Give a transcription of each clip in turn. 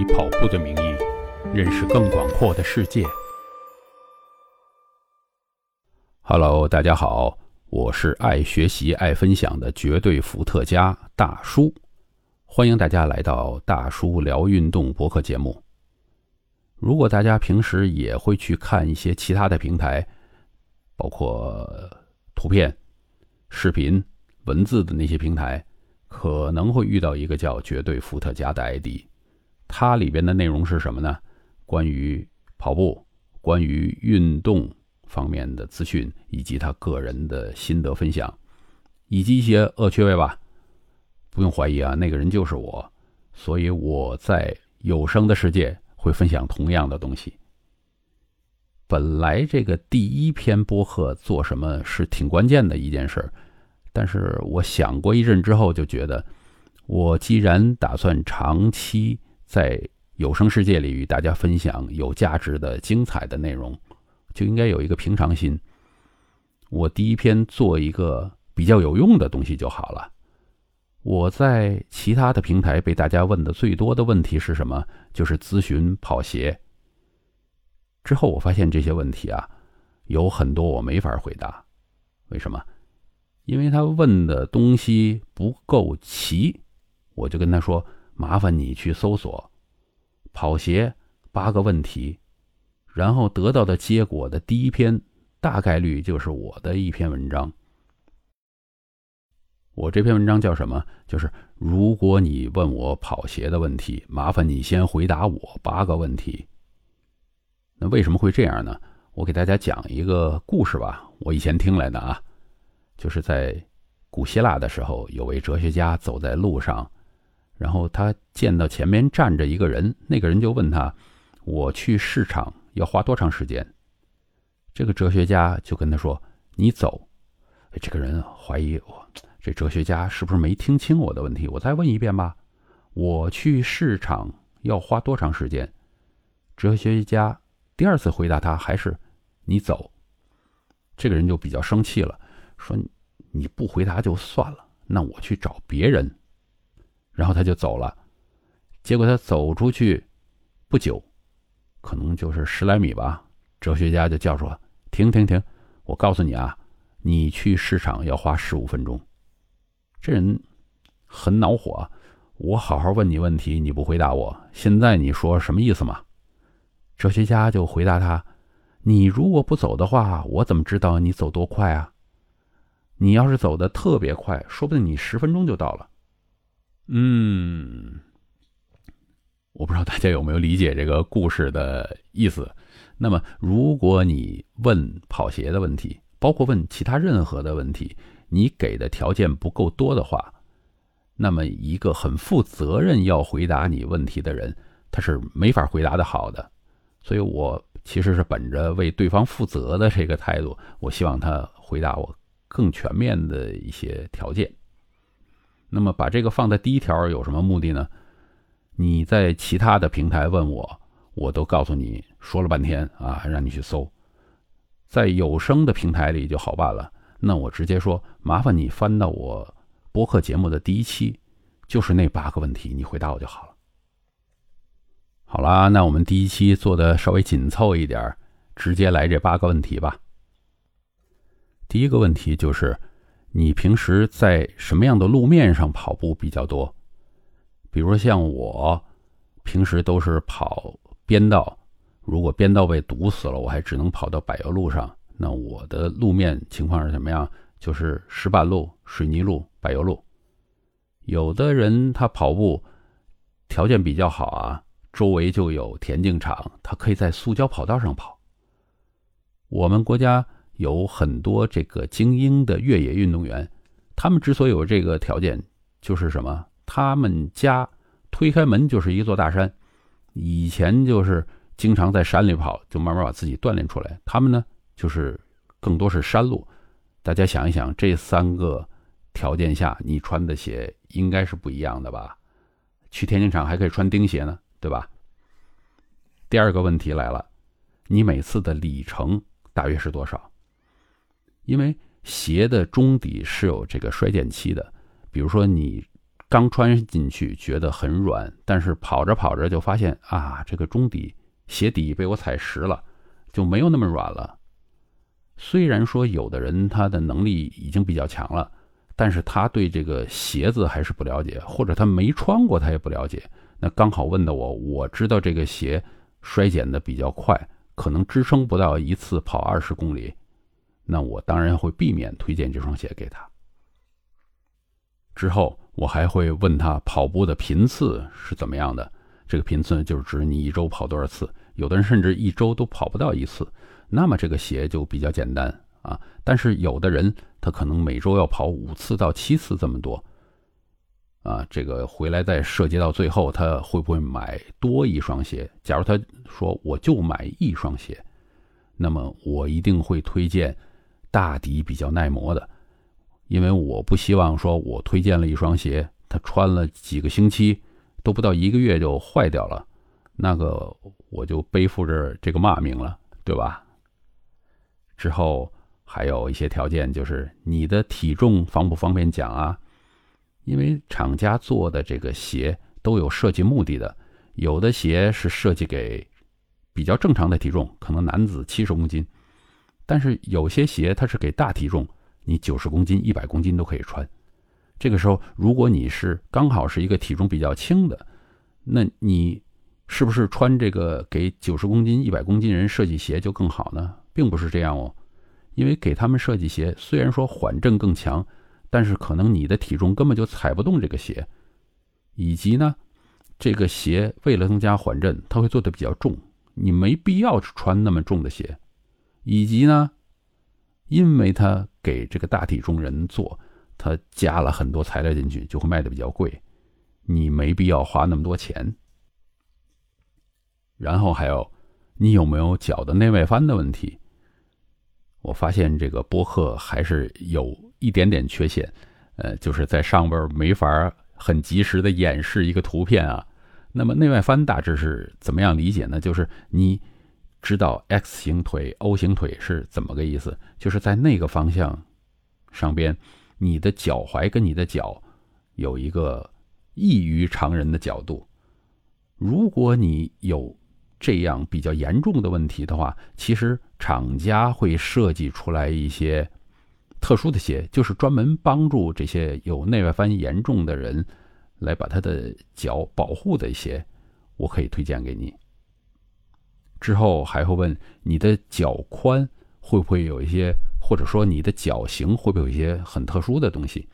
以跑步的名义认识更广阔的世界。Hello，大家好，我是爱学习、爱分享的绝对伏特加大叔，欢迎大家来到大叔聊运动博客节目。如果大家平时也会去看一些其他的平台，包括图片、视频、文字的那些平台。可能会遇到一个叫“绝对伏特加”的 ID，它里边的内容是什么呢？关于跑步、关于运动方面的资讯，以及他个人的心得分享，以及一些恶趣味吧。不用怀疑啊，那个人就是我，所以我在有声的世界会分享同样的东西。本来这个第一篇播客做什么是挺关键的一件事儿。但是我想过一阵之后，就觉得，我既然打算长期在有声世界里与大家分享有价值的、精彩的内容，就应该有一个平常心。我第一篇做一个比较有用的东西就好了。我在其他的平台被大家问的最多的问题是什么？就是咨询跑鞋。之后我发现这些问题啊，有很多我没法回答。为什么？因为他问的东西不够齐，我就跟他说：“麻烦你去搜索跑鞋八个问题。”然后得到的结果的第一篇大概率就是我的一篇文章。我这篇文章叫什么？就是如果你问我跑鞋的问题，麻烦你先回答我八个问题。那为什么会这样呢？我给大家讲一个故事吧，我以前听来的啊。就是在古希腊的时候，有位哲学家走在路上，然后他见到前面站着一个人，那个人就问他：“我去市场要花多长时间？”这个哲学家就跟他说：“你走。”这个人怀疑我，这哲学家是不是没听清我的问题？我再问一遍吧：“我去市场要花多长时间？”哲学家第二次回答他还是：“你走。”这个人就比较生气了。说你不回答就算了，那我去找别人。然后他就走了。结果他走出去不久，可能就是十来米吧。哲学家就叫说：“停停停！我告诉你啊，你去市场要花十五分钟。”这人很恼火。我好好问你问题，你不回答我，现在你说什么意思嘛？哲学家就回答他：“你如果不走的话，我怎么知道你走多快啊？”你要是走的特别快，说不定你十分钟就到了。嗯，我不知道大家有没有理解这个故事的意思。那么，如果你问跑鞋的问题，包括问其他任何的问题，你给的条件不够多的话，那么一个很负责任要回答你问题的人，他是没法回答的好的。所以我其实是本着为对方负责的这个态度，我希望他回答我。更全面的一些条件。那么把这个放在第一条有什么目的呢？你在其他的平台问我，我都告诉你说了半天啊，让你去搜。在有声的平台里就好办了，那我直接说，麻烦你翻到我播客节目的第一期，就是那八个问题，你回答我就好了。好啦，那我们第一期做的稍微紧凑一点，直接来这八个问题吧。第一个问题就是，你平时在什么样的路面上跑步比较多？比如说像我，平时都是跑边道，如果边道被堵死了，我还只能跑到柏油路上。那我的路面情况是什么样？就是石板路、水泥路、柏油路。有的人他跑步条件比较好啊，周围就有田径场，他可以在塑胶跑道上跑。我们国家。有很多这个精英的越野运动员，他们之所以有这个条件，就是什么？他们家推开门就是一座大山，以前就是经常在山里跑，就慢慢把自己锻炼出来。他们呢，就是更多是山路。大家想一想，这三个条件下，你穿的鞋应该是不一样的吧？去田径场还可以穿钉鞋呢，对吧？第二个问题来了，你每次的里程大约是多少？因为鞋的中底是有这个衰减期的，比如说你刚穿进去觉得很软，但是跑着跑着就发现啊，这个中底鞋底被我踩实了，就没有那么软了。虽然说有的人他的能力已经比较强了，但是他对这个鞋子还是不了解，或者他没穿过他也不了解。那刚好问的我，我知道这个鞋衰减的比较快，可能支撑不到一次跑二十公里，那我当然会避免推荐这双鞋给他。之后。我还会问他跑步的频次是怎么样的，这个频次就是指你一周跑多少次，有的人甚至一周都跑不到一次，那么这个鞋就比较简单啊。但是有的人他可能每周要跑五次到七次这么多，啊，这个回来再涉及到最后他会不会买多一双鞋？假如他说我就买一双鞋，那么我一定会推荐大底比较耐磨的。因为我不希望说，我推荐了一双鞋，他穿了几个星期，都不到一个月就坏掉了，那个我就背负着这个骂名了，对吧？之后还有一些条件，就是你的体重方不方便讲啊？因为厂家做的这个鞋都有设计目的的，有的鞋是设计给比较正常的体重，可能男子七十公斤，但是有些鞋它是给大体重。你九十公斤、一百公斤都可以穿。这个时候，如果你是刚好是一个体重比较轻的，那你是不是穿这个给九十公斤、一百公斤人设计鞋就更好呢？并不是这样哦，因为给他们设计鞋，虽然说缓震更强，但是可能你的体重根本就踩不动这个鞋，以及呢，这个鞋为了增加缓震，它会做的比较重，你没必要穿那么重的鞋，以及呢。因为他给这个大体重人做，他加了很多材料进去，就会卖的比较贵。你没必要花那么多钱。然后还有，你有没有脚的内外翻的问题？我发现这个播客还是有一点点缺陷，呃，就是在上边没法很及时的演示一个图片啊。那么内外翻大致是怎么样理解呢？就是你。知道 X 型腿、O 型腿是怎么个意思？就是在那个方向上边，你的脚踝跟你的脚有一个异于常人的角度。如果你有这样比较严重的问题的话，其实厂家会设计出来一些特殊的鞋，就是专门帮助这些有内外翻严重的人来把他的脚保护的鞋，我可以推荐给你。之后还会问你的脚宽会不会有一些，或者说你的脚型会不会有一些很特殊的东西？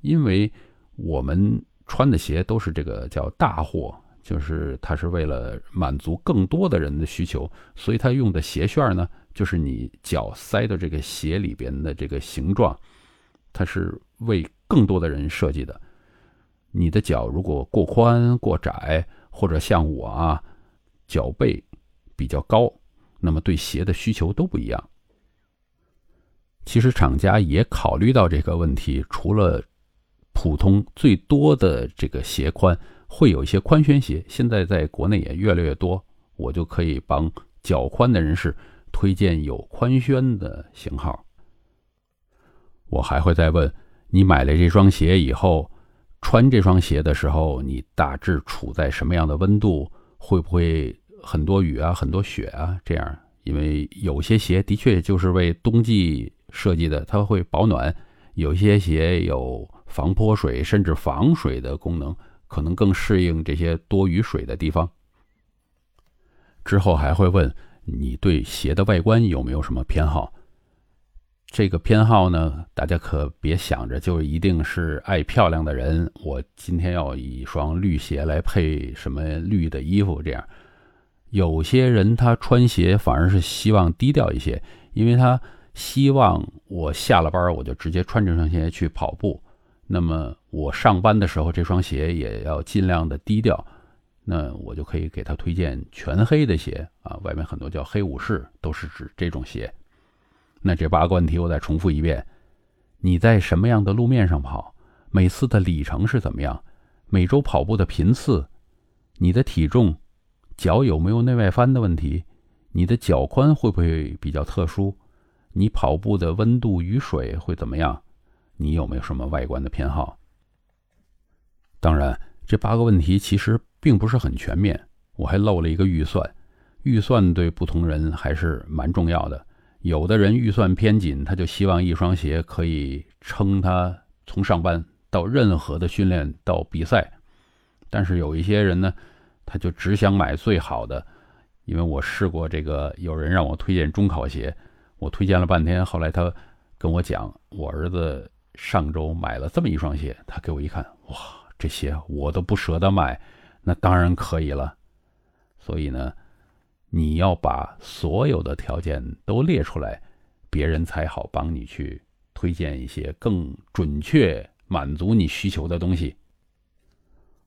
因为我们穿的鞋都是这个叫大货，就是它是为了满足更多的人的需求，所以它用的鞋楦呢，就是你脚塞的这个鞋里边的这个形状，它是为更多的人设计的。你的脚如果过宽、过窄，或者像我啊，脚背。比较高，那么对鞋的需求都不一样。其实厂家也考虑到这个问题，除了普通最多的这个鞋宽，会有一些宽楦鞋，现在在国内也越来越多。我就可以帮脚宽的人士推荐有宽楦的型号。我还会再问你买了这双鞋以后，穿这双鞋的时候，你大致处在什么样的温度？会不会？很多雨啊，很多雪啊，这样，因为有些鞋的确就是为冬季设计的，它会保暖；有些鞋有防泼水甚至防水的功能，可能更适应这些多雨水的地方。之后还会问你对鞋的外观有没有什么偏好？这个偏好呢，大家可别想着就一定是爱漂亮的人，我今天要一双绿鞋来配什么绿的衣服，这样。有些人他穿鞋反而是希望低调一些，因为他希望我下了班我就直接穿这双鞋去跑步。那么我上班的时候这双鞋也要尽量的低调，那我就可以给他推荐全黑的鞋啊，外面很多叫黑武士，都是指这种鞋。那这八个问题我再重复一遍：你在什么样的路面上跑？每次的里程是怎么样？每周跑步的频次？你的体重？脚有没有内外翻的问题？你的脚宽会不会比较特殊？你跑步的温度、雨水会怎么样？你有没有什么外观的偏好？当然，这八个问题其实并不是很全面，我还漏了一个预算。预算对不同人还是蛮重要的。有的人预算偏紧，他就希望一双鞋可以撑他从上班到任何的训练到比赛。但是有一些人呢，他就只想买最好的。因为我试过这个，有人让我推荐中考鞋，我推荐了半天，后来他跟我讲，我儿子上周买了这么一双鞋，他给我一看，哇，这鞋我都不舍得买，那当然可以了。所以呢。你要把所有的条件都列出来，别人才好帮你去推荐一些更准确满足你需求的东西。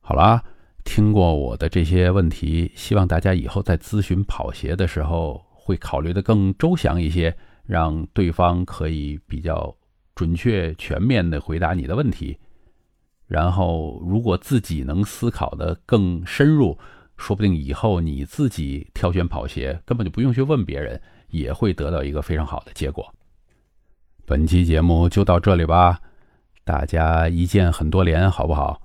好了，听过我的这些问题，希望大家以后在咨询跑鞋的时候会考虑的更周详一些，让对方可以比较准确全面的回答你的问题。然后，如果自己能思考的更深入。说不定以后你自己挑选跑鞋，根本就不用去问别人，也会得到一个非常好的结果。本期节目就到这里吧，大家一键很多连，好不好？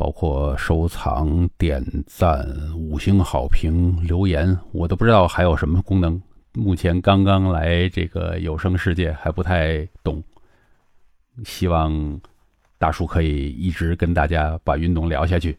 包括收藏、点赞、五星好评、留言，我都不知道还有什么功能。目前刚刚来这个有声世界，还不太懂。希望大叔可以一直跟大家把运动聊下去。